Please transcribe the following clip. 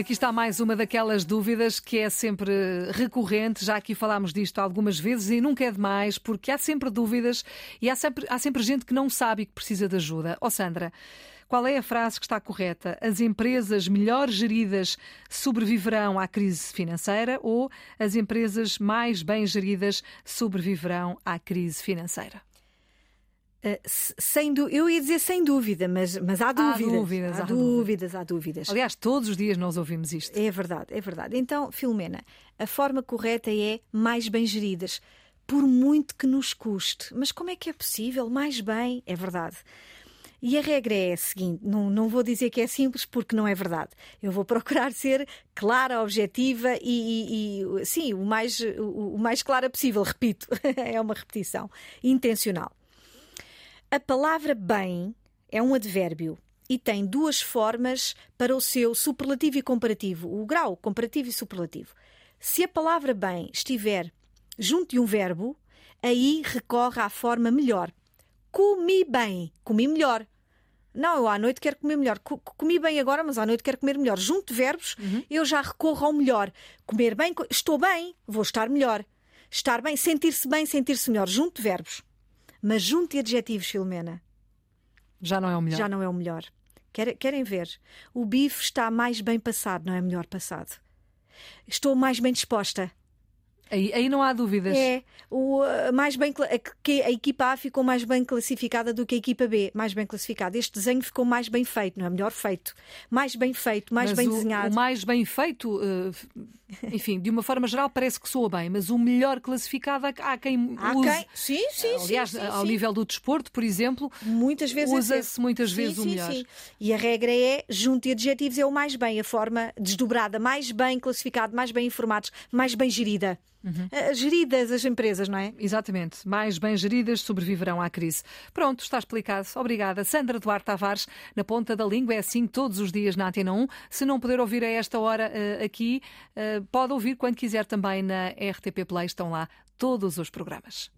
Aqui está mais uma daquelas dúvidas que é sempre recorrente. Já aqui falámos disto algumas vezes e nunca é demais, porque há sempre dúvidas e há sempre, há sempre gente que não sabe e que precisa de ajuda. Ó oh, Sandra, qual é a frase que está correta? As empresas melhor geridas sobreviverão à crise financeira ou as empresas mais bem geridas sobreviverão à crise financeira? Uh, sem eu ia dizer sem dúvida, mas, mas há dúvidas. Há dúvidas, há, há dúvidas, dúvidas, há dúvidas. Aliás, todos os dias nós ouvimos isto. É verdade, é verdade. Então, Filomena, a forma correta é mais bem geridas, por muito que nos custe. Mas como é que é possível? Mais bem, é verdade. E a regra é a seguinte: não, não vou dizer que é simples porque não é verdade. Eu vou procurar ser clara, objetiva e, e, e sim, o mais, o, o mais clara possível, repito, é uma repetição intencional. A palavra bem é um advérbio e tem duas formas para o seu superlativo e comparativo, o grau comparativo e superlativo. Se a palavra bem estiver junto de um verbo, aí recorre à forma melhor. Comi bem, comi melhor. Não, eu à noite quero comer melhor. Comi bem agora, mas à noite quero comer melhor. Junto de verbos, uhum. eu já recorro ao melhor. Comer bem, estou bem, vou estar melhor. Estar bem, sentir-se bem, sentir-se melhor. Junto de verbos. Mas junto de adjetivos, Filomena. Já não é o melhor. Já não é o melhor. Querem ver? O bife está mais bem passado, não é melhor passado. Estou mais bem disposta. Aí, aí não há dúvidas. É, o, mais bem, a, a equipa A ficou mais bem classificada do que a equipa B, mais bem classificada. Este desenho ficou mais bem feito, não é? Melhor feito. Mais bem feito, mais mas bem o, desenhado. O mais bem feito, uh, enfim, de uma forma geral, parece que soa bem, mas o melhor classificado há quem há use. Quem? Sim, sim, Aliás, sim, sim, ao sim. nível do desporto, por exemplo, muitas vezes usa-se é muitas sim, vezes o melhor. Sim. E a regra é, junto de adjetivos, é o mais bem, a forma desdobrada, mais bem classificado, mais bem informados, mais bem gerida. Uhum. Uh, geridas as empresas, não é? Exatamente. Mais bem geridas sobreviverão à crise. Pronto, está explicado. Obrigada. Sandra Duarte Tavares, na ponta da língua, é assim todos os dias na Antena 1. Se não puder ouvir a esta hora uh, aqui, uh, pode ouvir quando quiser também na RTP Play. Estão lá todos os programas.